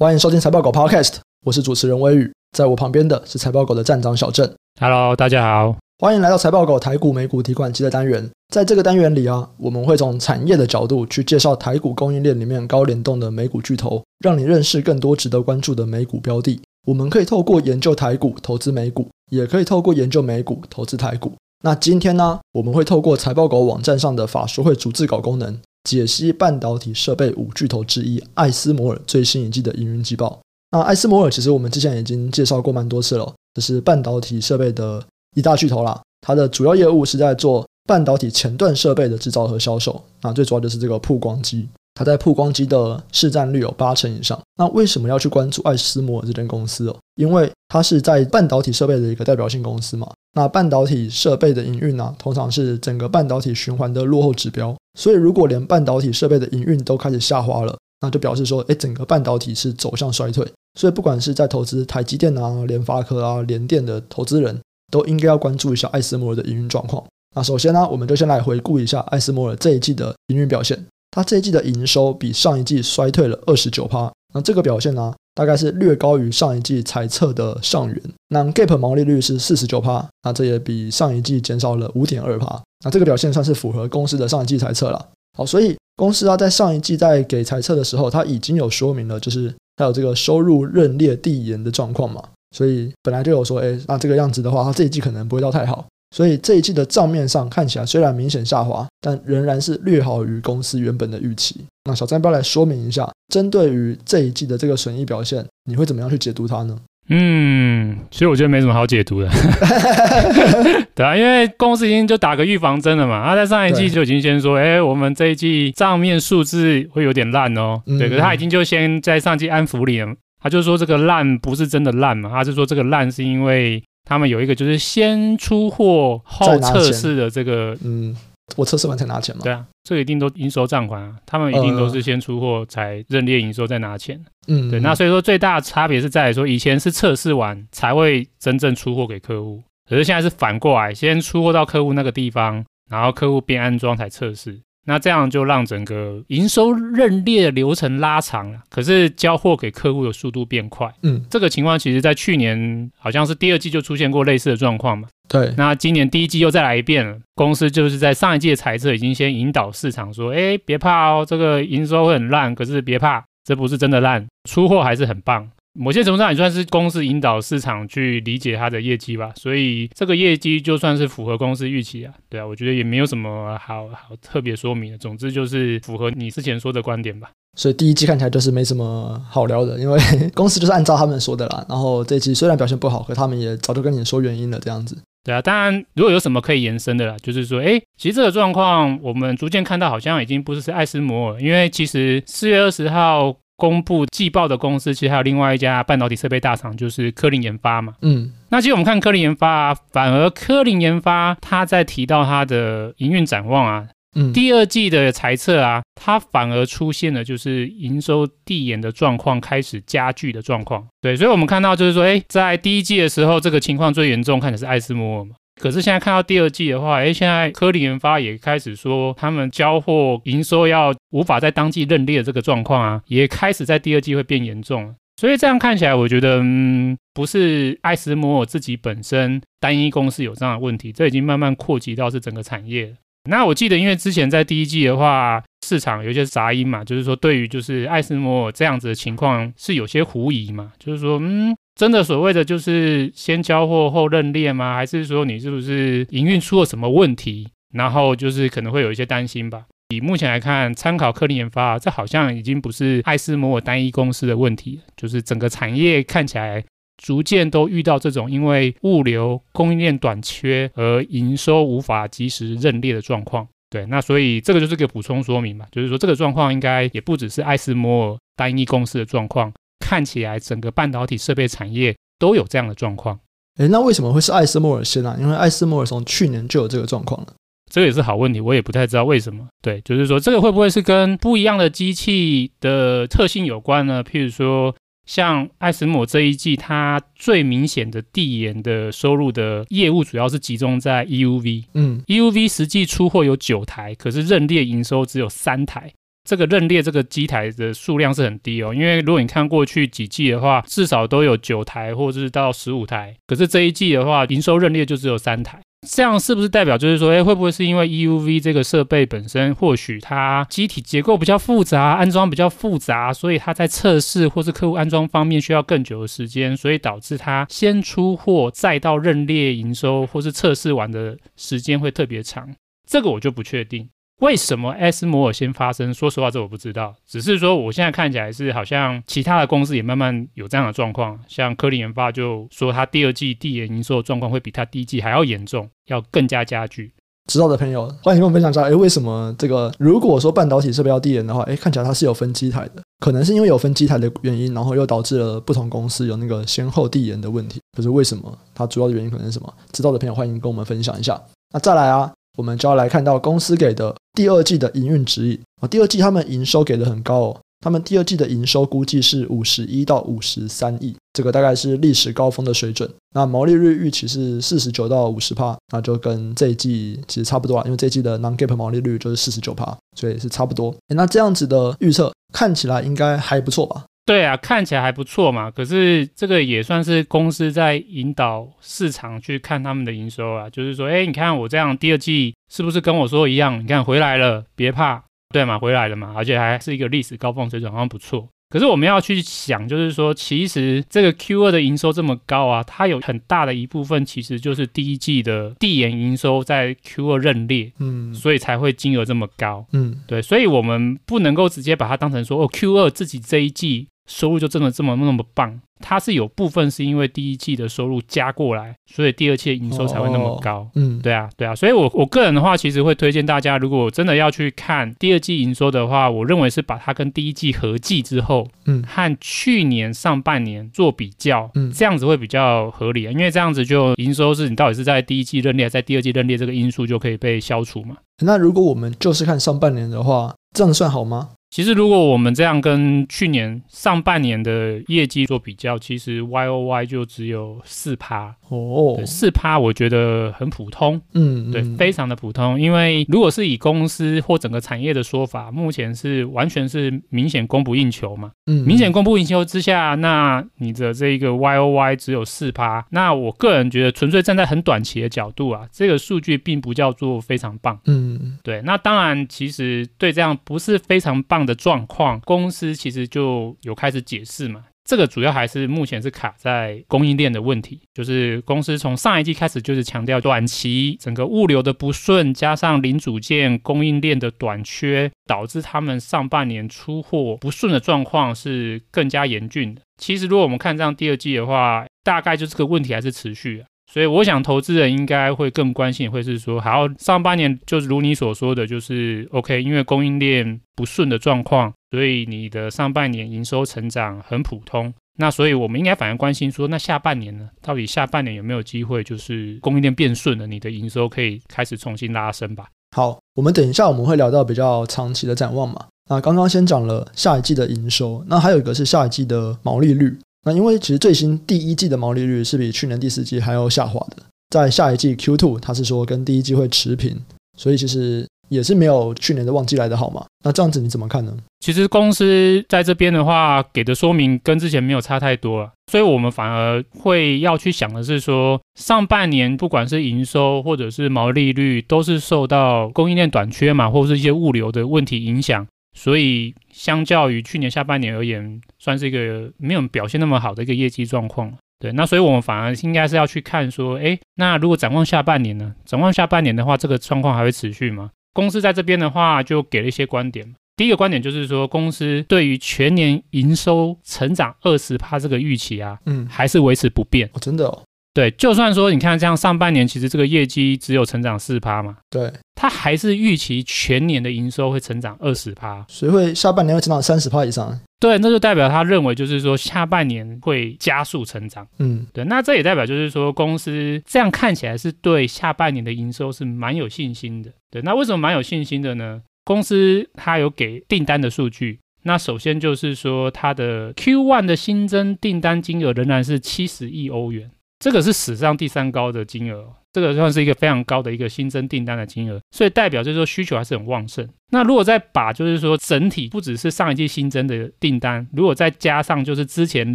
欢迎收听财报狗 Podcast，我是主持人威宇，在我旁边的是财报狗的站长小郑。Hello，大家好，欢迎来到财报狗台股美股提款机的单元。在这个单元里啊，我们会从产业的角度去介绍台股供应链里面高联动的美股巨头，让你认识更多值得关注的美股标的。我们可以透过研究台股投资美股，也可以透过研究美股投资台股。那今天呢，我们会透过财报狗网站上的法说会逐字稿功能。解析半导体设备五巨头之一艾斯摩尔最新一季的营运季报。那艾斯摩尔其实我们之前已经介绍过蛮多次了，这是半导体设备的一大巨头啦。它的主要业务是在做半导体前段设备的制造和销售。那最主要就是这个曝光机，它在曝光机的市占率有八成以上。那为什么要去关注艾斯摩尔这间公司哦？因为它是在半导体设备的一个代表性公司嘛。那半导体设备的营运呢，通常是整个半导体循环的落后指标。所以，如果连半导体设备的营运都开始下滑了，那就表示说，哎，整个半导体是走向衰退。所以，不管是在投资台积电啊、联发科啊、联电的投资人，都应该要关注一下艾斯摩尔的营运状况。那首先呢，我们就先来回顾一下艾斯摩尔这一季的营运表现。它这一季的营收比上一季衰退了二十九趴。那这个表现呢，大概是略高于上一季财测的上缘。那 Gap 毛利率是四十九趴，那这也比上一季减少了五点二趴。那这个表现算是符合公司的上一季财测了。好，所以公司啊，在上一季在给财测的时候，它已经有说明了，就是它有这个收入认列递延的状况嘛。所以本来就有说，哎，那这个样子的话，它这一季可能不会到太好。所以这一季的账面上看起来虽然明显下滑，但仍然是略好于公司原本的预期。那小詹要来说明一下，针对于这一季的这个损益表现，你会怎么样去解读它呢？嗯，其实我觉得没什么好解读的，对啊，因为公司已经就打个预防针了嘛。他在上一季就已经先说，哎，我们这一季账面数字会有点烂哦。对，可是他已经就先在上季安抚你了，他就说这个烂不是真的烂嘛，他是说这个烂是因为。他们有一个就是先出货后测试的这个，嗯，我测试完才拿钱嘛。对啊，这个一定都应收账款啊，他们一定都是先出货才认列营收再拿钱。嗯，对，那所以说最大的差别是在于说，以前是测试完才会真正出货给客户，可是现在是反过来，先出货到客户那个地方，然后客户边安装才测试。那这样就让整个营收认列的流程拉长了，可是交货给客户的速度变快。嗯，这个情况其实在去年好像是第二季就出现过类似的状况嘛。对，那今年第一季又再来一遍了。公司就是在上一季的财测已经先引导市场说：“哎，别怕哦，这个营收会很烂，可是别怕，这不是真的烂，出货还是很棒。”某些程度上也算是公司引导市场去理解它的业绩吧，所以这个业绩就算是符合公司预期啊，对啊，我觉得也没有什么好好特别说明的，总之就是符合你之前说的观点吧。所以第一季看起来就是没什么好聊的，因为 公司就是按照他们说的啦。然后这一季虽然表现不好，可他们也早就跟你说原因了，这样子。对啊，当然如果有什么可以延伸的啦，就是说，哎，其实这个状况我们逐渐看到好像已经不是是艾斯摩尔，因为其实四月二十号。公布季报的公司，其实还有另外一家半导体设备大厂，就是科林研发嘛。嗯，那其实我们看科林研发啊，反而科林研发它在提到它的营运展望啊，嗯，第二季的财测啊，它反而出现了就是营收递延的状况开始加剧的状况。对，所以我们看到就是说，哎，在第一季的时候，这个情况最严重，看的是艾斯摩尔嘛。可是现在看到第二季的话，哎，现在科林研发也开始说，他们交货营收要无法在当季认列这个状况啊，也开始在第二季会变严重。所以这样看起来，我觉得，嗯，不是艾斯摩尔自己本身单一公司有这样的问题，这已经慢慢扩及到是整个产业。那我记得，因为之前在第一季的话，市场有些杂音嘛，就是说对于就是艾斯摩尔这样子的情况是有些狐疑嘛，就是说，嗯。真的所谓的就是先交货后认列吗？还是说你是不是营运出了什么问题？然后就是可能会有一些担心吧。以目前来看，参考科林研发，这好像已经不是艾斯摩尔单一公司的问题，就是整个产业看起来逐渐都遇到这种因为物流供应链短缺而营收无法及时认列的状况。对，那所以这个就是个补充说明嘛，就是说这个状况应该也不只是艾斯摩尔单一公司的状况。看起来整个半导体设备产业都有这样的状况。诶，那为什么会是艾斯莫尔先呢？因为艾斯莫尔从去年就有这个状况了。这个也是好问题，我也不太知道为什么。对，就是说这个会不会是跟不一样的机器的特性有关呢？譬如说，像艾斯摩尔这一季，它最明显的递延的收入的业务，主要是集中在 EUV。嗯，EUV 实际出货有九台，可是认列营收只有三台。这个认列这个机台的数量是很低哦，因为如果你看过去几季的话，至少都有九台或者是到十五台，可是这一季的话，营收认列就只有三台。这样是不是代表就是说，哎，会不会是因为 EUV 这个设备本身，或许它机体结构比较复杂，安装比较复杂，所以它在测试或是客户安装方面需要更久的时间，所以导致它先出货再到认列营收或是测试完的时间会特别长？这个我就不确定。为什么艾斯摩尔先发生？说实话，这我不知道。只是说，我现在看起来是好像其他的公司也慢慢有这样的状况。像科林研发就说，他第二季递延营收的状况会比他第一季还要严重，要更加加剧。知道的朋友，欢迎跟我分享一下。哎，为什么这个如果说半导体设备要递延的话，哎，看起来它是有分机台的，可能是因为有分机台的原因，然后又导致了不同公司有那个先后递延的问题。可是为什么？它主要的原因可能是什么？知道的朋友欢迎跟我们分享一下。那再来啊。我们就要来看到公司给的第二季的营运指引啊，第二季他们营收给的很高哦，他们第二季的营收估计是五十一到五十三亿，这个大概是历史高峰的水准。那毛利率预期是四十九到五十帕，那就跟这一季其实差不多啊，因为这一季的 non gap 毛利率就是四十九帕，所以是差不多。那这样子的预测看起来应该还不错吧？对啊，看起来还不错嘛。可是这个也算是公司在引导市场去看他们的营收啊，就是说，哎，你看我这样第二季是不是跟我说一样？你看回来了，别怕，对嘛，回来了嘛，而且还是一个历史高峰水准，好像不错。可是我们要去想，就是说，其实这个 Q 二的营收这么高啊，它有很大的一部分其实就是第一季的递延营收在 Q 二认列，嗯，所以才会金额这么高，嗯，对，所以我们不能够直接把它当成说，哦，Q 二自己这一季。收入就真的这么那么棒，它是有部分是因为第一季的收入加过来，所以第二季的营收才会那么高。哦、嗯，对啊，对啊，所以我我个人的话，其实会推荐大家，如果真的要去看第二季营收的话，我认为是把它跟第一季合计之后，嗯，和去年上半年做比较，嗯，这样子会比较合理，因为这样子就营收是你到底是在第一季认列，在第二季认列这个因素就可以被消除嘛。那如果我们就是看上半年的话，这样算好吗？其实，如果我们这样跟去年上半年的业绩做比较，其实 Y O Y 就只有四趴哦，四趴我觉得很普通，嗯，对，非常的普通。因为如果是以公司或整个产业的说法，目前是完全是明显供不应求嘛，嗯，明显供不应求之下，那你的这个 Y O Y 只有四趴，那我个人觉得，纯粹站在很短期的角度啊，这个数据并不叫做非常棒，嗯，对。那当然，其实对这样不是非常棒样的状况，公司其实就有开始解释嘛。这个主要还是目前是卡在供应链的问题，就是公司从上一季开始就是强调短期整个物流的不顺，加上零组件供应链的短缺，导致他们上半年出货不顺的状况是更加严峻的。其实如果我们看这样第二季的话，大概就这个问题还是持续啊。所以我想，投资人应该会更关心，会是说，好，上半年就是如你所说的，就是 OK，因为供应链不顺的状况，所以你的上半年营收成长很普通。那所以我们应该反而关心说，那下半年呢？到底下半年有没有机会，就是供应链变顺了，你的营收可以开始重新拉升吧？好，我们等一下我们会聊到比较长期的展望嘛。那刚刚先讲了下一季的营收，那还有一个是下一季的毛利率。那因为其实最新第一季的毛利率是比去年第四季还要下滑的，在下一季 Q2，它是说跟第一季会持平，所以其实也是没有去年的旺季来的好嘛。那这样子你怎么看呢？其实公司在这边的话给的说明跟之前没有差太多了，所以我们反而会要去想的是说，上半年不管是营收或者是毛利率，都是受到供应链短缺嘛，或者是一些物流的问题影响。所以，相较于去年下半年而言，算是一个没有表现那么好的一个业绩状况。对，那所以我们反而应该是要去看说，哎，那如果展望下半年呢？展望下半年的话，这个状况还会持续吗？公司在这边的话，就给了一些观点。第一个观点就是说，公司对于全年营收成长二十趴这个预期啊，嗯，还是维持不变。哦，真的哦。对，就算说你看这样上半年其实这个业绩只有成长四趴嘛，对，它还是预期全年的营收会成长二十趴，所以会下半年会成长三十趴以上。对，那就代表他认为就是说下半年会加速成长。嗯，对，那这也代表就是说公司这样看起来是对下半年的营收是蛮有信心的。对，那为什么蛮有信心的呢？公司它有给订单的数据，那首先就是说它的 Q1 的新增订单金额仍然是七十亿欧元。这个是史上第三高的金额，这个算是一个非常高的一个新增订单的金额，所以代表就是说需求还是很旺盛。那如果再把就是说整体不只是上一季新增的订单，如果再加上就是之前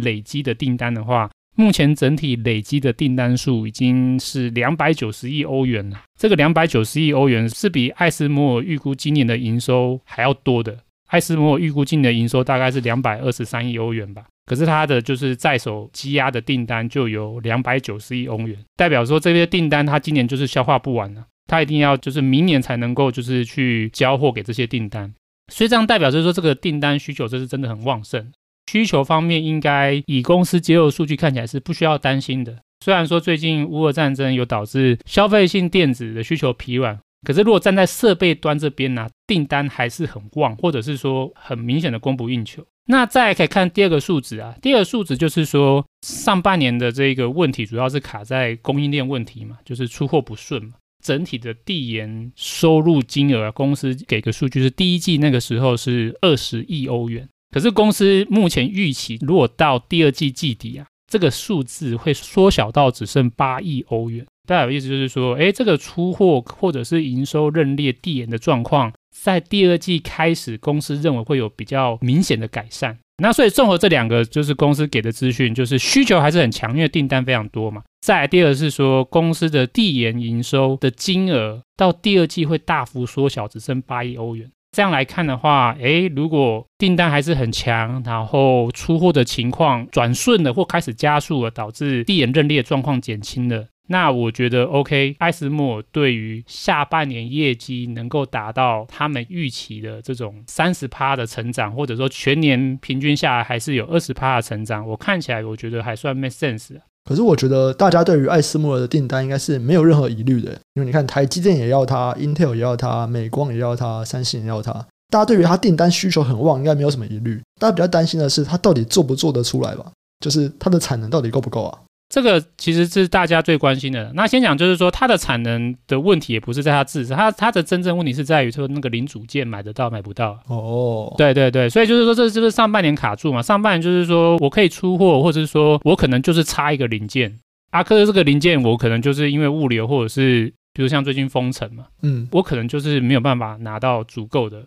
累积的订单的话，目前整体累积的订单数已经是两百九十亿欧元了。这个两百九十亿欧元是比艾斯摩尔预估今年的营收还要多的。艾斯摩尔预估今年的营收大概是两百二十三亿欧元吧。可是它的就是在手积压的订单就有两百九十亿欧元，代表说这些订单它今年就是消化不完了，它一定要就是明年才能够就是去交货给这些订单，所以这样代表就是说这个订单需求这是真的很旺盛，需求方面应该以公司揭露数据看起来是不需要担心的。虽然说最近乌俄战争有导致消费性电子的需求疲软，可是如果站在设备端这边呢、订单还是很旺，或者是说很明显的供不应求。那再来可以看第二个数值啊，第二个数值就是说上半年的这个问题主要是卡在供应链问题嘛，就是出货不顺嘛。整体的递延收入金额，公司给个数据是第一季那个时候是二十亿欧元，可是公司目前预期如果到第二季季底啊，这个数字会缩小到只剩八亿欧元。代表意思就是说，诶，这个出货或者是营收认列递延的状况。在第二季开始，公司认为会有比较明显的改善。那所以综合这两个，就是公司给的资讯，就是需求还是很强，因为订单非常多嘛。再来第二是说，公司的递延营收的金额到第二季会大幅缩小，只剩八亿欧元。这样来看的话，诶，如果订单还是很强，然后出货的情况转顺了或开始加速了，导致递延认列状况减轻了。那我觉得 OK，艾斯摩尔对于下半年业绩能够达到他们预期的这种三十趴的成长，或者说全年平均下来还是有二十趴的成长，我看起来我觉得还算 make sense。可是我觉得大家对于艾斯摩尔的订单应该是没有任何疑虑的，因为你看台积电也要它，Intel 也要它，美光也要它，三星也要它，大家对于它订单需求很旺，应该没有什么疑虑。大家比较担心的是它到底做不做得出来吧？就是它的产能到底够不够啊？这个其实是大家最关心的。那先讲，就是说它的产能的问题，也不是在它自身，它它的真正问题是在于说那个零组件买得到买不到。哦，对对对，所以就是说这就是上半年卡住嘛。上半年就是说我可以出货，或者是说我可能就是差一个零件。阿克的这个零件，我可能就是因为物流或者是比如像最近封城嘛，嗯，我可能就是没有办法拿到足够的。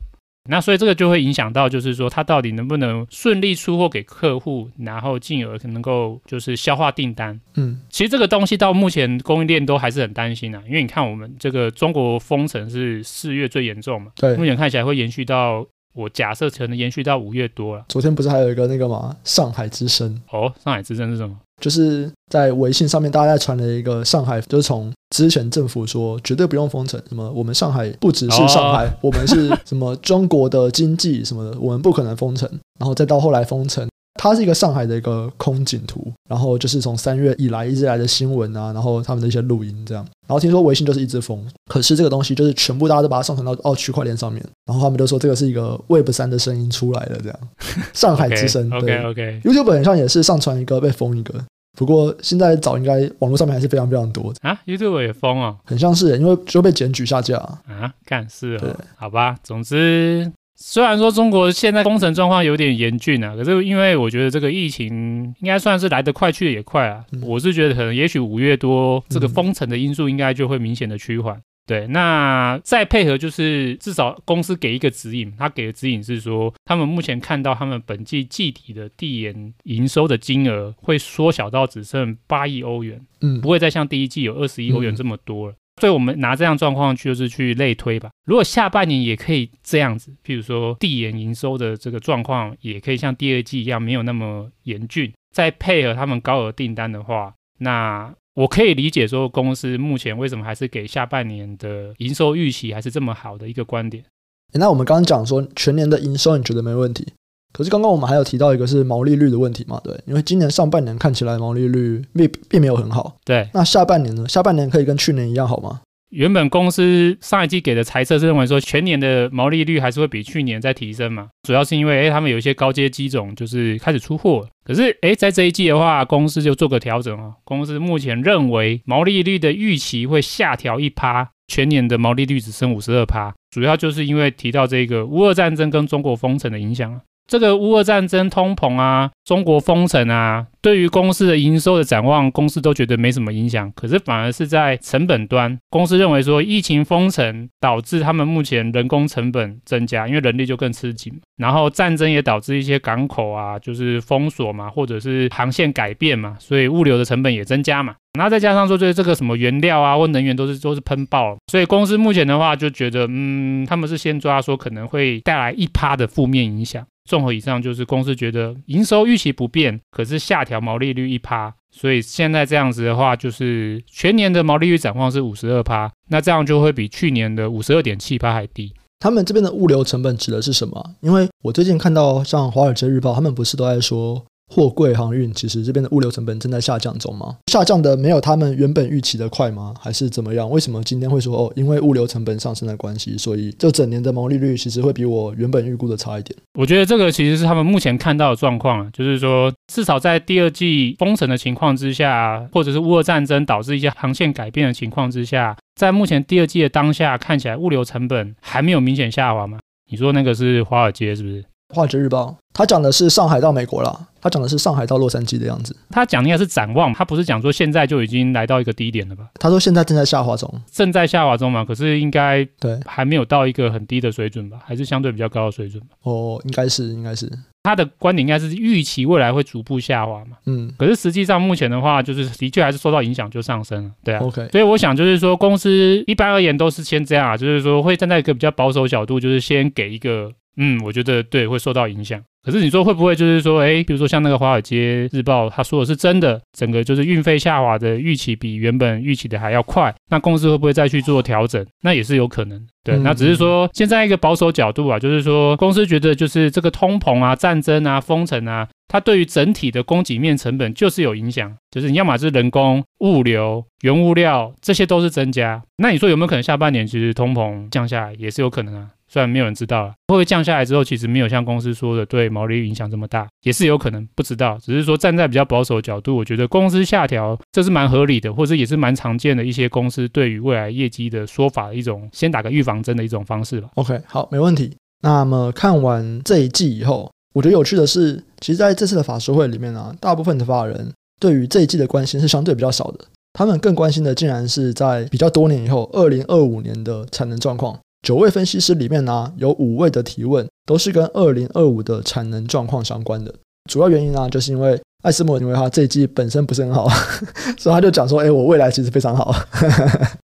那所以这个就会影响到，就是说它到底能不能顺利出货给客户，然后进而能够就是消化订单。嗯，其实这个东西到目前供应链都还是很担心啊，因为你看我们这个中国封城是四月最严重嘛，对，目前看起来会延续到我假设可能延续到五月多了。昨天不是还有一个那个吗？上海之声。哦，上海之声是什么？就是在微信上面，大家在传了一个上海，就是从之前政府说绝对不用封城，什么我们上海不只是上海，我们是什么中国的经济什么的，我们不可能封城，然后再到后来封城，它是一个上海的一个空景图，然后就是从三月以来一直来的新闻啊，然后他们的一些录音这样，然后听说微信就是一直封，可是这个东西就是全部大家都把它上传到哦区块链上面，然后他们就说这个是一个 Web 三的声音出来了这样，上海之声，OK OK, okay. YouTube 本上也是上传一个被封一个。不过现在早应该网络上面还是非常非常多。的啊，YouTube 也封哦，很像是因为就被检举下架。啊，干事哦，对。好吧，总之虽然说中国现在封城状况有点严峻啊，可是因为我觉得这个疫情应该算是来得快去得也快啊，嗯、我是觉得可能也许五月多这个封城的因素应该就会明显的趋缓。嗯对，那再配合就是至少公司给一个指引，他给的指引是说，他们目前看到他们本季季底的递延营收的金额会缩小到只剩八亿欧元，嗯，不会再像第一季有二十亿欧元这么多了。嗯、所以我们拿这样状况就是去类推吧。如果下半年也可以这样子，譬如说递延营收的这个状况也可以像第二季一样没有那么严峻，再配合他们高额订单的话，那。我可以理解说，公司目前为什么还是给下半年的营收预期还是这么好的一个观点。那我们刚刚讲说全年的营收你觉得没问题，可是刚刚我们还有提到一个是毛利率的问题嘛？对，因为今年上半年看起来毛利率并并没有很好。对，那下半年呢？下半年可以跟去年一样好吗？原本公司上一季给的财测是认为说全年的毛利率还是会比去年再提升嘛，主要是因为诶他们有一些高阶机种就是开始出货，可是诶在这一季的话，公司就做个调整啊，公司目前认为毛利率的预期会下调一趴，全年的毛利率只剩五十二趴，主要就是因为提到这个乌俄战争跟中国封城的影响啊。这个乌俄战争、通膨啊、中国封城啊，对于公司的营收的展望，公司都觉得没什么影响。可是反而是在成本端，公司认为说，疫情封城导致他们目前人工成本增加，因为人力就更吃紧。然后战争也导致一些港口啊，就是封锁嘛，或者是航线改变嘛，所以物流的成本也增加嘛。然后再加上说，就是这个什么原料啊或能源都是都是喷爆，所以公司目前的话就觉得，嗯，他们是先抓说可能会带来一趴的负面影响。综合以上，就是公司觉得营收预期不变，可是下调毛利率一趴，所以现在这样子的话，就是全年的毛利率展望是五十二趴，那这样就会比去年的五十二点七趴还低。他们这边的物流成本指的是什么？因为我最近看到像《华尔街日报》，他们不是都在说。货柜航运其实这边的物流成本正在下降中吗？下降的没有他们原本预期的快吗？还是怎么样？为什么今天会说哦，因为物流成本上升的关系，所以这整年的毛利率其实会比我原本预估的差一点？我觉得这个其实是他们目前看到的状况啊，就是说至少在第二季封城的情况之下，或者是乌俄战争导致一些航线改变的情况之下，在目前第二季的当下看起来物流成本还没有明显下滑吗？你说那个是华尔街是不是？华尔街日报，他讲的是上海到美国啦，他讲的是上海到洛杉矶的样子。他讲应该是展望，他不是讲说现在就已经来到一个低点了吧？他说现在正在下滑中，正在下滑中嘛？可是应该对，还没有到一个很低的水准吧？还是相对比较高的水准吧？哦，应该是，应该是。他的观点应该是预期未来会逐步下滑嘛？嗯。可是实际上目前的话，就是的确还是受到影响就上升了，对啊。OK。所以我想就是说，公司一般而言都是先这样啊，就是说会站在一个比较保守角度，就是先给一个。嗯，我觉得对，会受到影响。可是你说会不会就是说，哎，比如说像那个《华尔街日报》，他说的是真的，整个就是运费下滑的预期比原本预期的还要快，那公司会不会再去做调整？那也是有可能。对，那只是说现在一个保守角度啊，就是说公司觉得就是这个通膨啊、战争啊、封城啊，它对于整体的供给面成本就是有影响，就是你要么是人工、物流、原物料，这些都是增加。那你说有没有可能下半年其实通膨降下来，也是有可能啊？虽然没有人知道了，会不会降下来之后，其实没有像公司说的对毛利率影响这么大，也是有可能不知道。只是说站在比较保守的角度，我觉得公司下调这是蛮合理的，或者也是蛮常见的一些公司对于未来业绩的说法的一种先打个预防针的一种方式吧。OK，好，没问题。那么看完这一季以后，我觉得有趣的是，其实在这次的法说会里面啊，大部分的法人对于这一季的关心是相对比较少的，他们更关心的竟然是在比较多年以后，二零二五年的产能状况。九位分析师里面呢，有五位的提问都是跟二零二五的产能状况相关的。主要原因呢，就是因为艾斯莫因为他这一季本身不是很好，所以他就讲说：“哎，我未来其实非常好。”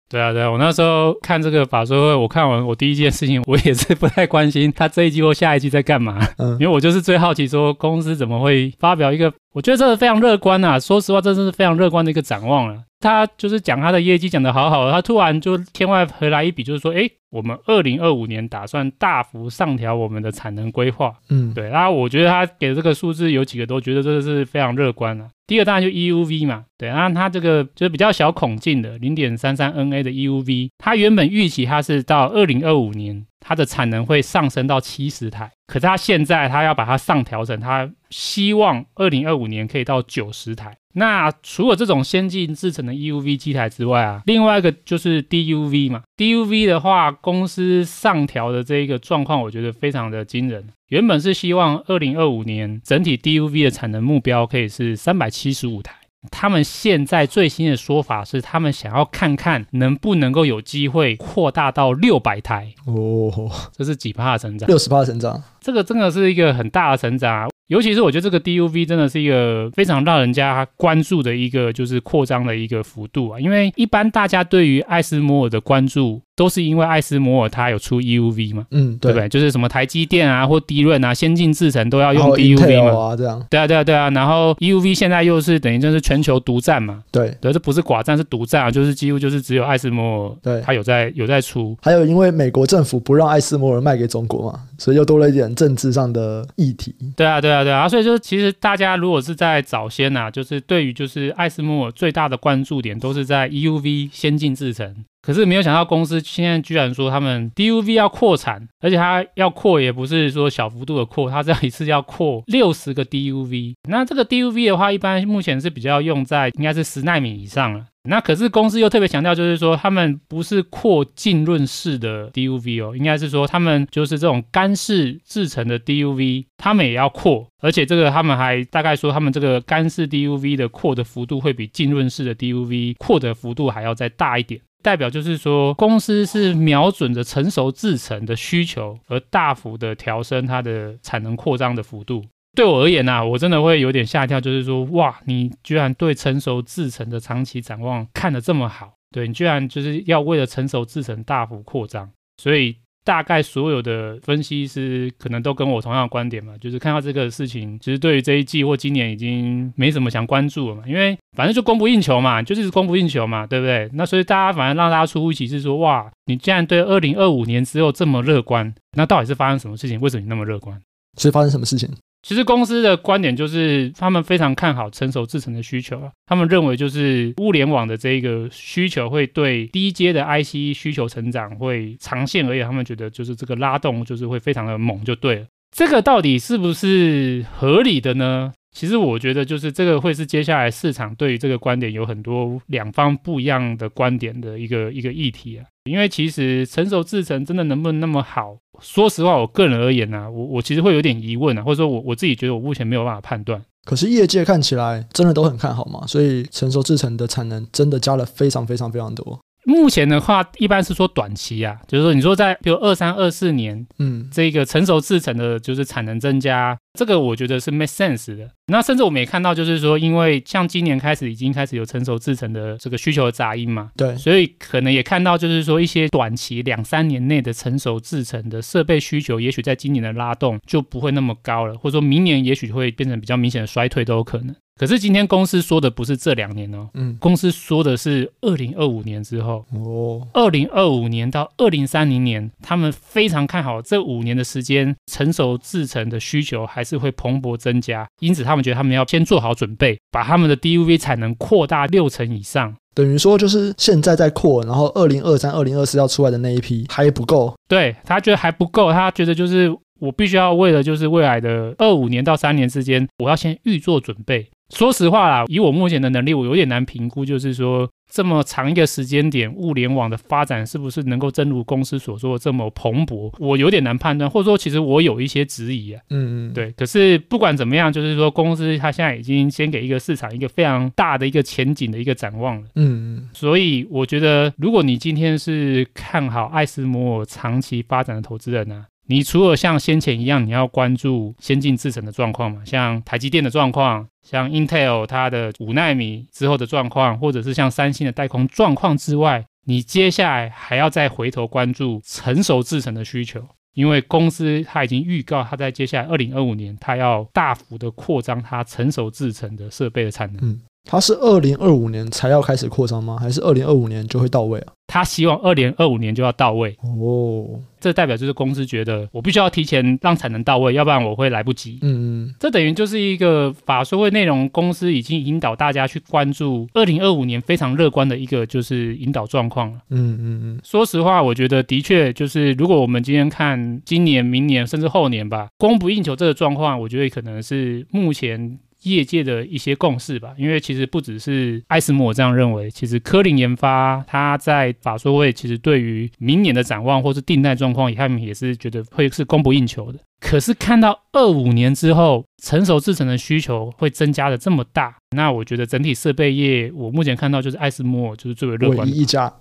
对啊，对啊，我那时候看这个法说会，我看完我第一件事情，我也是不太关心他这一季或下一季在干嘛，嗯，因为我就是最好奇说公司怎么会发表一个，我觉得这个非常乐观啊，说实话，这是非常乐观的一个展望了。他就是讲他的业绩讲得好好的，他突然就天外回来一笔，就是说，哎，我们二零二五年打算大幅上调我们的产能规划。嗯，对，然后我觉得他给的这个数字有几个都觉得这个是非常乐观啊。第二当然就 EUV 嘛，对，然后他这个就是比较小孔径的零点三三 NA 的 EUV，他原本预期它是到二零二五年它的产能会上升到七十台，可是他现在他要把它上调成他希望二零二五年可以到九十台。那除了这种先进制成的 EUV 机台之外啊，另外一个就是 DUV 嘛。DUV 的话，公司上调的这一个状况，我觉得非常的惊人。原本是希望二零二五年整体 DUV 的产能目标可以是三百七十五台。他们现在最新的说法是，他们想要看看能不能够有机会扩大到六百台。哦，这是几趴的成长？六十趴的成长。这个真的是一个很大的成长啊。尤其是我觉得这个 DUV 真的是一个非常让人家关注的一个就是扩张的一个幅度啊，因为一般大家对于艾斯摩尔的关注都是因为艾斯摩尔它有出 EUV 嘛，嗯，对，对不对？就是什么台积电啊或低润啊先进制程都要用 DUV 嘛，啊，这样，对啊，对啊，对啊。然后 EUV 现在又是等于就是全球独占嘛，对，对，这不是寡占是独占啊，就是几乎就是只有艾斯摩尔对它有在有在出。还有因为美国政府不让艾斯摩尔卖给中国嘛，所以又多了一点政治上的议题。对啊，对啊，对啊。所以就是其实。大家如果是在早先呐、啊，就是对于就是艾斯莫最大的关注点都是在 EUV 先进制程。可是没有想到公司现在居然说他们 DUV 要扩产，而且它要扩也不是说小幅度的扩，它这样一次要扩六十个 DUV。那这个 DUV 的话，一般目前是比较用在应该是十纳米以上了。那可是公司又特别强调，就是说他们不是扩浸润式的 DUV 哦，应该是说他们就是这种干式制成的 DUV，他们也要扩，而且这个他们还大概说他们这个干式 DUV 的扩的幅度会比浸润式的 DUV 扩的幅度还要再大一点，代表就是说公司是瞄准着成熟制程的需求而大幅的调升它的产能扩张的幅度。对我而言呐、啊，我真的会有点吓跳，就是说，哇，你居然对成熟制程的长期展望看得这么好，对，你居然就是要为了成熟制程大幅扩张，所以大概所有的分析师可能都跟我同样的观点嘛，就是看到这个事情，其实对于这一季或今年已经没什么想关注了嘛，因为反正就供不应求嘛，就是供不应求嘛，对不对？那所以大家反而让大家出乎其是说，哇，你竟然对二零二五年之后这么乐观，那到底是发生什么事情？为什么你那么乐观？是发生什么事情？其实公司的观点就是，他们非常看好成熟制程的需求啊。他们认为，就是物联网的这一个需求会对低阶的 IC 需求成长会长线而言，他们觉得就是这个拉动就是会非常的猛，就对了。这个到底是不是合理的呢？其实我觉得，就是这个会是接下来市场对于这个观点有很多两方不一样的观点的一个一个议题啊。因为其实成熟制程真的能不能那么好？说实话，我个人而言呢、啊，我我其实会有点疑问啊，或者说我我自己觉得我目前没有办法判断。可是业界看起来真的都很看好嘛，所以成熟制程的产能真的加了非常非常非常多。目前的话，一般是说短期啊，就是说你说在比如二三二四年，嗯，这个成熟制程的就是产能增加，这个我觉得是 make sense 的。那甚至我们也看到，就是说，因为像今年开始已经开始有成熟制程的这个需求的杂音嘛，对，所以可能也看到，就是说一些短期两三年内的成熟制程的设备需求，也许在今年的拉动就不会那么高了，或者说明年也许会变成比较明显的衰退都有可能。可是今天公司说的不是这两年哦，嗯，公司说的是二零二五年之后哦，二零二五年到二零三零年，他们非常看好这五年的时间，成熟制程的需求还是会蓬勃增加，因此他们觉得他们要先做好准备，把他们的 DUV 产能扩大六成以上，等于说就是现在在扩，然后二零二三、二零二四要出来的那一批还不够，对，他觉得还不够，他觉得就是我必须要为了就是未来的二五年到三年之间，我要先预做准备。说实话啦，以我目前的能力，我有点难评估，就是说这么长一个时间点，物联网的发展是不是能够真如公司所说的这么蓬勃？我有点难判断，或者说其实我有一些质疑啊。嗯嗯，对。可是不管怎么样，就是说公司它现在已经先给一个市场一个非常大的一个前景的一个展望了。嗯嗯。所以我觉得，如果你今天是看好艾斯摩尔长期发展的投资人呢、啊？你除了像先前一样，你要关注先进制程的状况嘛，像台积电的状况，像 Intel 它的五奈米之后的状况，或者是像三星的代工状况之外，你接下来还要再回头关注成熟制程的需求，因为公司它已经预告，它在接下来二零二五年，它要大幅的扩张它成熟制程的设备的产能。它是二零二五年才要开始扩张吗？还是二零二五年就会到位啊？他希望二零二五年就要到位哦。这代表就是公司觉得我必须要提前让产能到位，要不然我会来不及。嗯嗯，这等于就是一个法说会内容，公司已经引导大家去关注二零二五年非常乐观的一个就是引导状况了。嗯嗯嗯。说实话，我觉得的确就是，如果我们今天看今年、明年甚至后年吧，供不应求这个状况，我觉得可能是目前。业界的一些共识吧，因为其实不只是艾斯摩这样认为，其实科林研发他在法说会其实对于明年的展望或是订单状况，他们也是觉得会是供不应求的。可是看到二五年之后，成熟制程的需求会增加的这么大，那我觉得整体设备业，我目前看到就是艾斯摩尔就是最为乐观的，一 一家，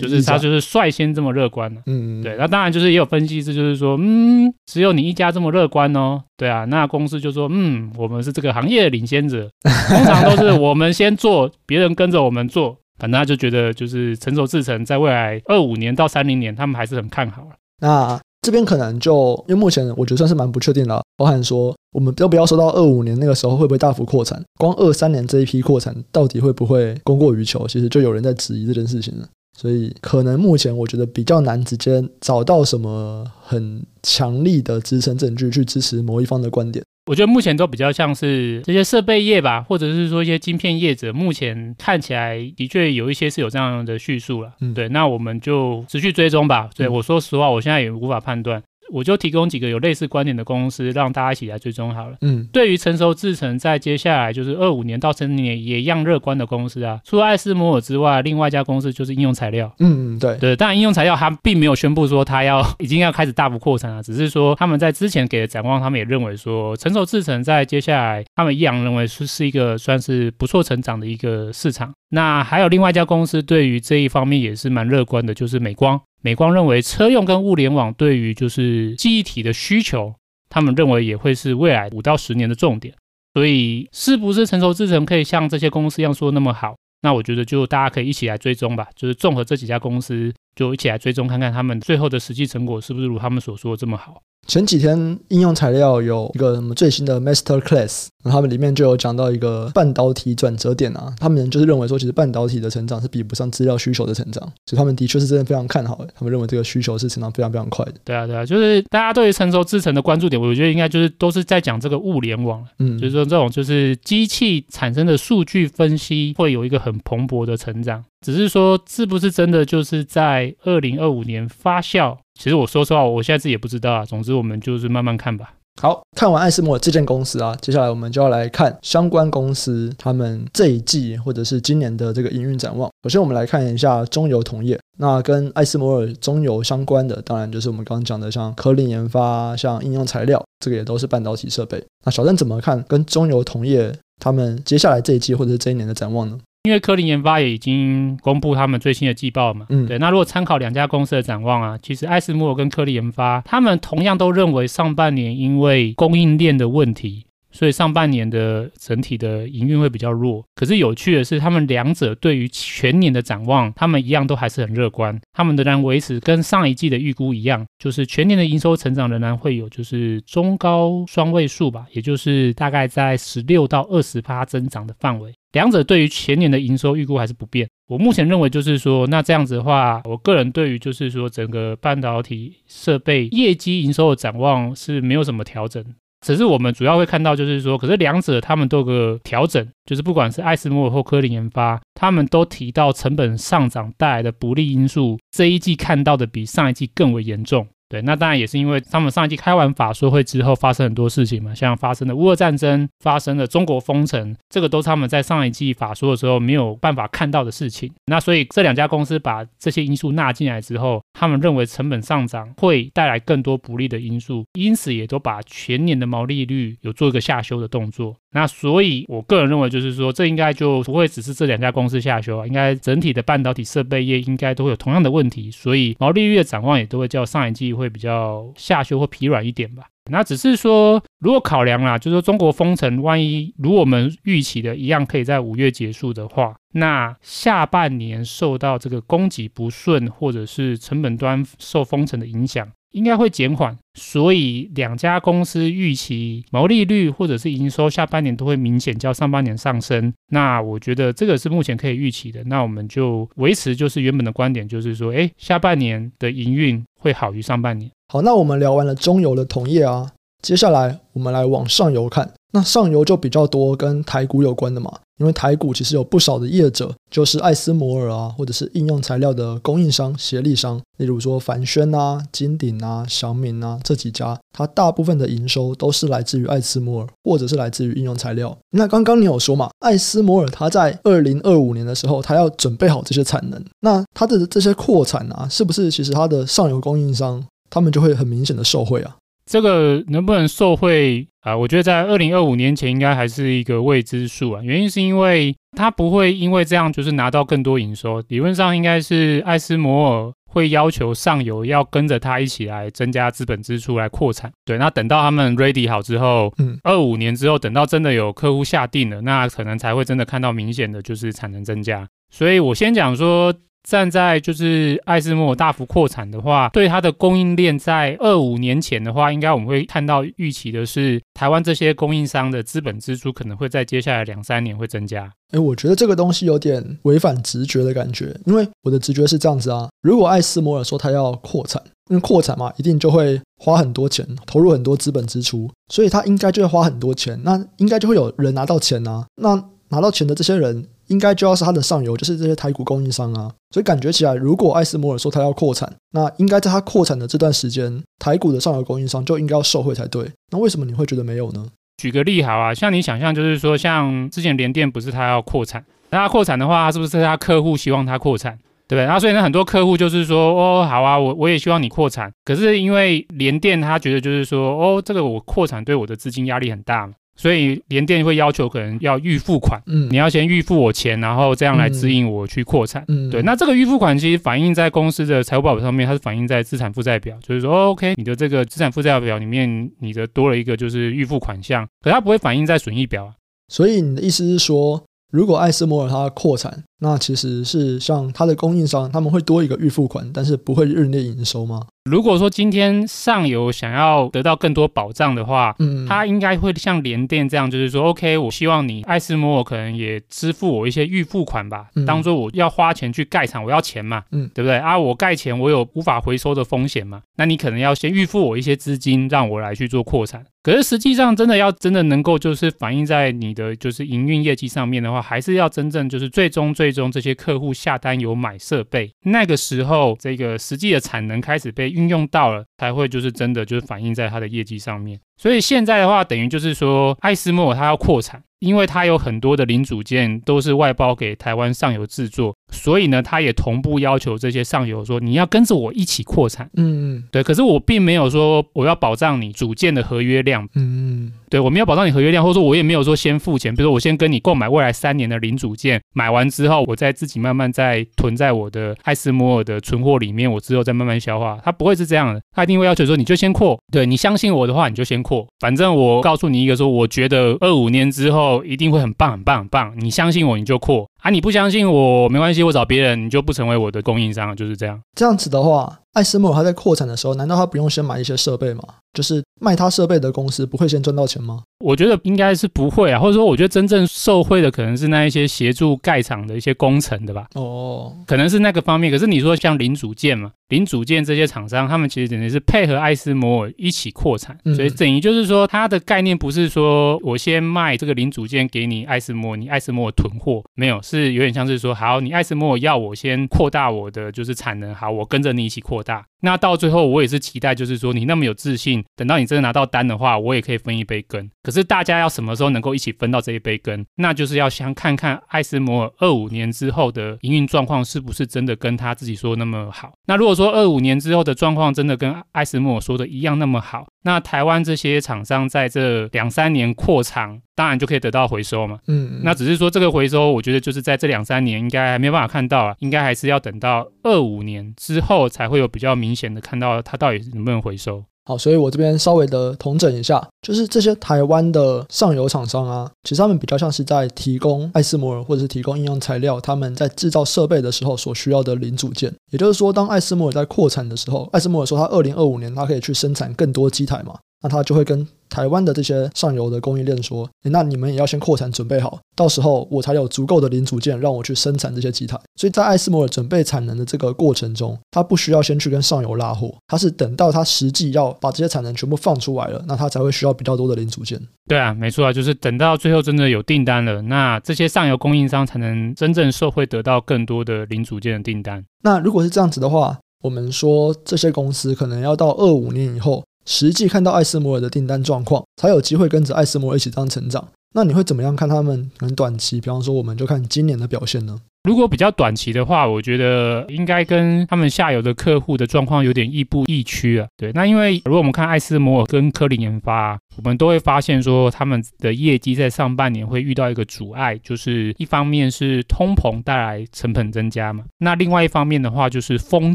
就是他就是率先这么乐观的。嗯嗯，对。那当然就是也有分析师就是说，嗯，只有你一家这么乐观哦。对啊，那公司就说，嗯，我们是这个行业的领先者，通常都是我们先做，别人跟着我们做。反正他就觉得就是成熟制程在未来二五年到三零年，他们还是很看好了。那。这边可能就因为目前我觉得算是蛮不确定的，包含说我们要不要说到二五年那个时候会不会大幅扩产，光二三年这一批扩产到底会不会供过于求，其实就有人在质疑这件事情了。所以可能目前我觉得比较难直接找到什么很强力的支撑证据去支持某一方的观点。我觉得目前都比较像是这些设备业吧，或者是说一些晶片业者，目前看起来的确有一些是有这样的叙述了。嗯，对，那我们就持续追踪吧。对，我说实话，我现在也无法判断。我就提供几个有类似观点的公司，让大家一起来追踪好了。嗯，对于成熟制程在接下来就是二五年到三零年也一样乐观的公司啊，除了艾斯摩尔之外，另外一家公司就是应用材料。嗯嗯，对对，当然应用材料它并没有宣布说它要已经要开始大幅扩产啊，只是说他们在之前给的展望，他们也认为说成熟制程在接下来，他们一样认为是是一个算是不错成长的一个市场。那还有另外一家公司对于这一方面也是蛮乐观的，就是美光。美光认为车用跟物联网对于就是记忆体的需求，他们认为也会是未来五到十年的重点。所以是不是成熟制程可以像这些公司一样说那么好？那我觉得就大家可以一起来追踪吧。就是综合这几家公司，就一起来追踪看看他们最后的实际成果是不是如他们所说这么好。前几天应用材料有一个什么最新的 Master Class，然后他们里面就有讲到一个半导体转折点啊，他们就是认为说，其实半导体的成长是比不上资料需求的成长，所以他们的确是真的非常看好的，他们认为这个需求是成长非常非常快的。对啊，对啊，就是大家对于成熟制程的关注点，我觉得应该就是都是在讲这个物联网，嗯，就是说这种就是机器产生的数据分析会有一个很蓬勃的成长，只是说是不是真的就是在二零二五年发酵。其实我说实话，我现在自己也不知道啊。总之，我们就是慢慢看吧。好，看完艾斯摩尔这间公司啊，接下来我们就要来看相关公司他们这一季或者是今年的这个营运展望。首先，我们来看一下中油同业。那跟艾斯摩尔中油相关的，当然就是我们刚刚讲的，像科林研发、像应用材料，这个也都是半导体设备。那小邓怎么看跟中油同业他们接下来这一季或者是这一年的展望呢？因为科林研发也已经公布他们最新的季报嘛，嗯，对。那如果参考两家公司的展望啊，其实艾斯摩尔跟科林研发，他们同样都认为上半年因为供应链的问题，所以上半年的整体的营运会比较弱。可是有趣的是，他们两者对于全年的展望，他们一样都还是很乐观。他们仍然维持跟上一季的预估一样，就是全年的营收成长仍然会有就是中高双位数吧，也就是大概在十六到二十趴增长的范围。两者对于前年的营收预估还是不变。我目前认为就是说，那这样子的话，我个人对于就是说整个半导体设备业绩营收的展望是没有什么调整。只是我们主要会看到就是说，可是两者他们都有个调整，就是不管是艾斯摩尔或科林研发，他们都提到成本上涨带来的不利因素，这一季看到的比上一季更为严重。对，那当然也是因为他们上一季开完法说会之后发生很多事情嘛，像发生的乌俄战争，发生的中国封城，这个都是他们在上一季法说的时候没有办法看到的事情。那所以这两家公司把这些因素纳进来之后，他们认为成本上涨会带来更多不利的因素，因此也都把全年的毛利率有做一个下修的动作。那所以我个人认为就是说，这应该就不会只是这两家公司下修啊，应该整体的半导体设备业应该都会有同样的问题，所以毛利率的展望也都会较上一季。会比较下修或疲软一点吧。那只是说，如果考量啦，就是说中国封城，万一如我们预期的一样，可以在五月结束的话，那下半年受到这个供给不顺或者是成本端受封城的影响，应该会减缓。所以两家公司预期毛利率或者是营收下半年都会明显较上半年上升。那我觉得这个是目前可以预期的。那我们就维持就是原本的观点，就是说，诶，下半年的营运会好于上半年。好，那我们聊完了中游的同业啊，接下来我们来往上游看。那上游就比较多跟台股有关的嘛，因为台股其实有不少的业者，就是艾斯摩尔啊，或者是应用材料的供应商、协力商，例如说凡轩啊、金鼎啊、祥明啊这几家，它大部分的营收都是来自于艾斯摩尔，或者是来自于应用材料。那刚刚你有说嘛，艾斯摩尔它在二零二五年的时候，它要准备好这些产能，那它的这些扩产啊，是不是其实它的上游供应商？他们就会很明显的受惠啊，这个能不能受惠啊？我觉得在二零二五年前应该还是一个未知数啊。原因是因为他不会因为这样就是拿到更多营收，理论上应该是艾斯摩尔会要求上游要跟着他一起来增加资本支出来扩产。对，那等到他们 ready 好之后，嗯，二五年之后，等到真的有客户下定了，那可能才会真的看到明显的就是产能增加。所以我先讲说。站在就是艾斯摩尔大幅扩产的话，对它的供应链在二五年前的话，应该我们会看到预期的是，台湾这些供应商的资本支出可能会在接下来两三年会增加。哎，我觉得这个东西有点违反直觉的感觉，因为我的直觉是这样子啊，如果艾斯摩尔说它要扩产，因为扩产嘛，一定就会花很多钱，投入很多资本支出，所以他应该就会花很多钱，那应该就会有人拿到钱啊，那拿到钱的这些人。应该就要是它的上游，就是这些台股供应商啊。所以感觉起来，如果艾斯摩尔说他要扩产，那应该在他扩产的这段时间，台股的上游供应商就应该要受惠才对。那为什么你会觉得没有呢？举个例好啊，像你想象，就是说，像之前联电不是他要扩产，那他扩产的话，是不是他客户希望他扩产，对不对？那所以呢，很多客户就是说，哦，好啊，我我也希望你扩产。可是因为联电他觉得就是说，哦，这个我扩产对我的资金压力很大嘛。所以联电会要求可能要预付款，嗯，你要先预付我钱，然后这样来指引我去扩产，嗯，对。那这个预付款其实反映在公司的财务报表上面，它是反映在资产负债表，就是说，OK，你的这个资产负债表里面，你的多了一个就是预付款项，可它不会反映在损益表啊。所以你的意思是说，如果艾斯摩尔它扩产，那其实是像它的供应商，他们会多一个预付款，但是不会日内营收吗？如果说今天上游想要得到更多保障的话，嗯，他应该会像联电这样，就是说，OK，我希望你艾斯摩尔可能也支付我一些预付款吧，嗯、当做我要花钱去盖厂，我要钱嘛，嗯，对不对啊？我盖钱，我有无法回收的风险嘛，那你可能要先预付我一些资金，让我来去做扩产。可是实际上，真的要真的能够就是反映在你的就是营运业绩上面的话，还是要真正就是最终最最终这些客户下单有买设备，那个时候这个实际的产能开始被运用到了，才会就是真的就是反映在它的业绩上面。所以现在的话，等于就是说，艾斯莫尔它要扩产，因为它有很多的零组件都是外包给台湾上游制作，所以呢，它也同步要求这些上游说，你要跟着我一起扩产。嗯嗯，对。可是我并没有说我要保障你组件的合约量。嗯嗯。对，我没有保障你合约量，或者说我也没有说先付钱，比如说我先跟你购买未来三年的零组件，买完之后，我再自己慢慢再囤在我的艾斯摩尔的存货里面，我之后再慢慢消化。它不会是这样的，它一定会要求说你就先扩，对，你相信我的话，你就先扩。反正我告诉你一个说，我觉得二五年之后一定会很棒很棒很棒，你相信我你就扩。啊，你不相信我没关系，我找别人，你就不成为我的供应商，就是这样。这样子的话。艾斯摩尔他在扩产的时候，难道他不用先买一些设备吗？就是卖他设备的公司不会先赚到钱吗？我觉得应该是不会啊，或者说，我觉得真正受惠的可能是那一些协助盖厂的一些工程的吧。哦，可能是那个方面。可是你说像零组件嘛，零组件这些厂商，他们其实等于是配合艾斯摩尔一起扩产，所以等于就是说，它的概念不是说我先卖这个零组件给你艾斯摩尔，你艾斯摩尔囤货，没有，是有点像是说，好，你艾斯摩尔要我先扩大我的就是产能，好，我跟着你一起扩大。那到最后，我也是期待，就是说你那么有自信，等到你真的拿到单的话，我也可以分一杯羹。可是大家要什么时候能够一起分到这一杯羹？那就是要先看看艾斯摩尔二五年之后的营运状况是不是真的跟他自己说那么好。那如果说二五年之后的状况真的跟艾斯摩尔说的一样那么好，那台湾这些厂商在这两三年扩厂，当然就可以得到回收嘛。嗯，那只是说这个回收，我觉得就是在这两三年应该还没有办法看到啊，应该还是要等到二五年之后才会有比较明。明显的看到它到底能不能回收。好，所以我这边稍微的统整一下，就是这些台湾的上游厂商啊，其实他们比较像是在提供艾斯摩尔或者是提供应用材料，他们在制造设备的时候所需要的零组件。也就是说，当艾斯摩尔在扩产的时候，艾斯摩尔说他二零二五年他可以去生产更多机台嘛，那他就会跟台湾的这些上游的供应链说：“那你们也要先扩产准备好，到时候我才有足够的零组件让我去生产这些机台。”所以在艾斯摩尔准备产能的这个过程中，他不需要先去跟上游拉货，他是等到他实际要把这些产能全部放出来了，那他才会需要比较多的零组件。对啊，没错啊，就是等到最后真的有订单了，那这些上游供应商才能真正受惠得到更多的零组件的订单。那如果是这样子的话，我们说这些公司可能要到二五年以后。实际看到艾斯摩尔的订单状况，才有机会跟着艾斯摩尔一起这样成长。那你会怎么样看他们很短期？比方说，我们就看今年的表现呢？如果比较短期的话，我觉得应该跟他们下游的客户的状况有点亦步亦趋啊。对，那因为如果我们看艾斯摩尔跟科林研发，我们都会发现说他们的业绩在上半年会遇到一个阻碍，就是一方面是通膨带来成本增加嘛，那另外一方面的话就是封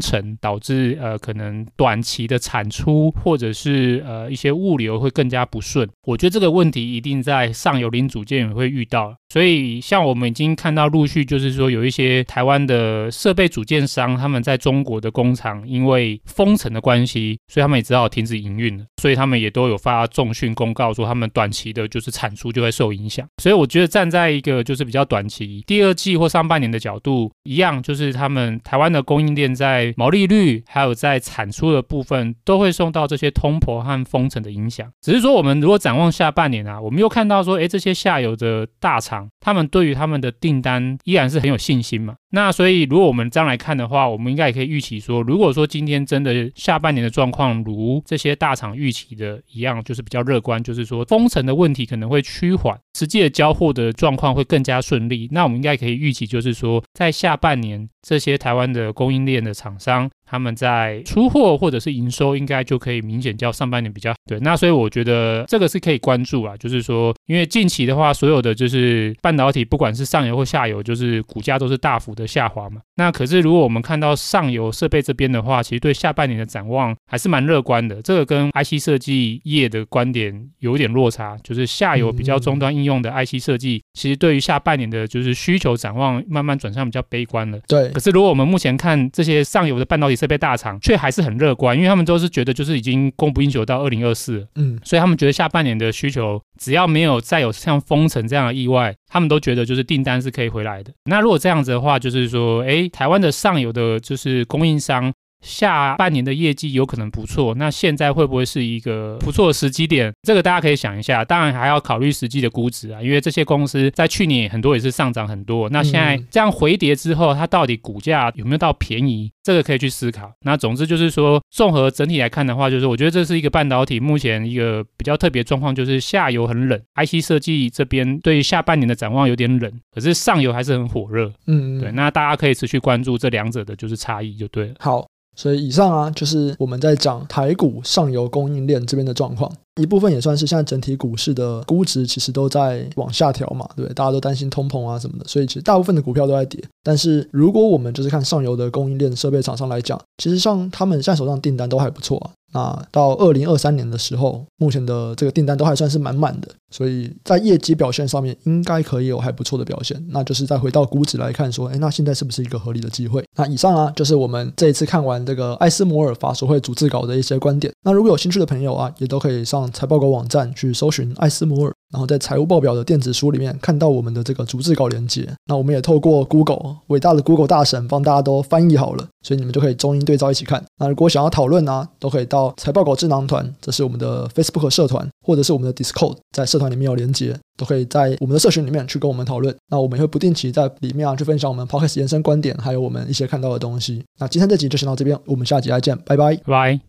城导致呃可能短期的产出或者是呃一些物流会更加不顺。我觉得这个问题一定在上游零组件也会遇到，所以像我们已经看到陆续就是说。有有一些台湾的设备组件商，他们在中国的工厂因为封城的关系，所以他们也只好停止营运了。所以他们也都有发重讯公告说，他们短期的就是产出就会受影响。所以我觉得站在一个就是比较短期第二季或上半年的角度，一样就是他们台湾的供应链在毛利率还有在产出的部分都会受到这些通膨和封城的影响。只是说我们如果展望下半年啊，我们又看到说，哎，这些下游的大厂，他们对于他们的订单依然是很有信心嘛。那所以如果我们这样来看的话，我们应该也可以预期说，如果说今天真的下半年的状况如这些大厂预期的一样，就是比较乐观，就是说封城的问题可能会趋缓，实际的交货的状况会更加顺利。那我们应该可以预期，就是说在下半年这些台湾的供应链的厂商。他们在出货或者是营收，应该就可以明显较上半年比较对。那所以我觉得这个是可以关注啊，就是说，因为近期的话，所有的就是半导体，不管是上游或下游，就是股价都是大幅的下滑嘛。那可是如果我们看到上游设备这边的话，其实对下半年的展望还是蛮乐观的。这个跟 IC 设计业的观点有点落差，就是下游比较终端应用的 IC 设计，其实对于下半年的就是需求展望慢慢转向比较悲观了。对。可是如果我们目前看这些上游的半导体，设备大厂却还是很乐观，因为他们都是觉得就是已经供不应求到二零二四，嗯，所以他们觉得下半年的需求只要没有再有像封城这样的意外，他们都觉得就是订单是可以回来的。那如果这样子的话，就是说，诶，台湾的上游的就是供应商。下半年的业绩有可能不错，那现在会不会是一个不错的时机点？这个大家可以想一下。当然还要考虑实际的估值啊，因为这些公司在去年很多也是上涨很多。那现在这样回跌之后，它到底股价有没有到便宜？这个可以去思考。那总之就是说，综合整体来看的话，就是我觉得这是一个半导体目前一个比较特别状况，就是下游很冷，IC 设计这边对下半年的展望有点冷，可是上游还是很火热。嗯，对。那大家可以持续关注这两者的就是差异就对了。好。所以以上啊，就是我们在讲台股上游供应链这边的状况，一部分也算是现在整体股市的估值其实都在往下调嘛，对？大家都担心通膨啊什么的，所以其实大部分的股票都在跌。但是如果我们就是看上游的供应链设备厂商来讲，其实像他们现在手上订单都还不错啊。那到二零二三年的时候，目前的这个订单都还算是满满的，所以在业绩表现上面应该可以有还不错的表现。那就是再回到估值来看，说，哎，那现在是不是一个合理的机会？那以上啊，就是我们这一次看完这个艾斯摩尔法说会主计稿的一些观点。那如果有兴趣的朋友啊，也都可以上财报狗网站去搜寻艾斯摩尔。然后在财务报表的电子书里面看到我们的这个逐字稿连接，那我们也透过 Google 伟大的 Google 大神帮大家都翻译好了，所以你们就可以中英对照一起看。那如果想要讨论呢，都可以到财报狗智囊团，这是我们的 Facebook 社团，或者是我们的 Discord，在社团里面有连接，都可以在我们的社群里面去跟我们讨论。那我们会不定期在里面啊去分享我们 Podcast 延伸观点，还有我们一些看到的东西。那今天这集就先到这边，我们下集再见，拜拜，拜。